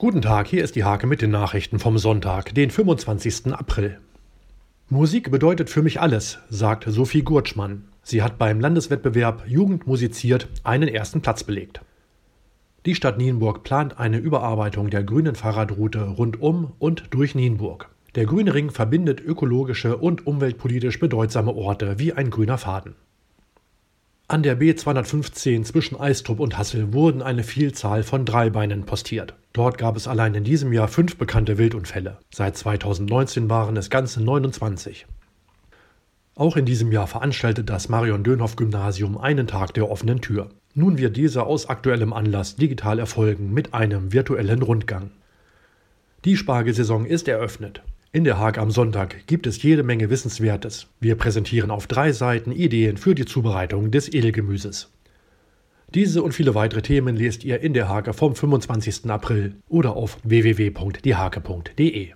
Guten Tag, hier ist die Hake mit den Nachrichten vom Sonntag, den 25. April. Musik bedeutet für mich alles, sagt Sophie Gurtschmann. Sie hat beim Landeswettbewerb Jugend musiziert einen ersten Platz belegt. Die Stadt Nienburg plant eine Überarbeitung der grünen Fahrradroute rund um und durch Nienburg. Der Grüne Ring verbindet ökologische und umweltpolitisch bedeutsame Orte wie ein grüner Faden. An der B215 zwischen Eistrup und Hassel wurden eine Vielzahl von Dreibeinen postiert. Dort gab es allein in diesem Jahr fünf bekannte Wildunfälle. Seit 2019 waren es ganze 29. Auch in diesem Jahr veranstaltet das Marion-Dönhoff-Gymnasium einen Tag der offenen Tür. Nun wird dieser aus aktuellem Anlass digital erfolgen mit einem virtuellen Rundgang. Die Spargelsaison ist eröffnet. In der Haag am Sonntag gibt es jede Menge Wissenswertes. Wir präsentieren auf drei Seiten Ideen für die Zubereitung des Edelgemüses. Diese und viele weitere Themen lest ihr in der Hake vom 25. April oder auf www.diehake.de.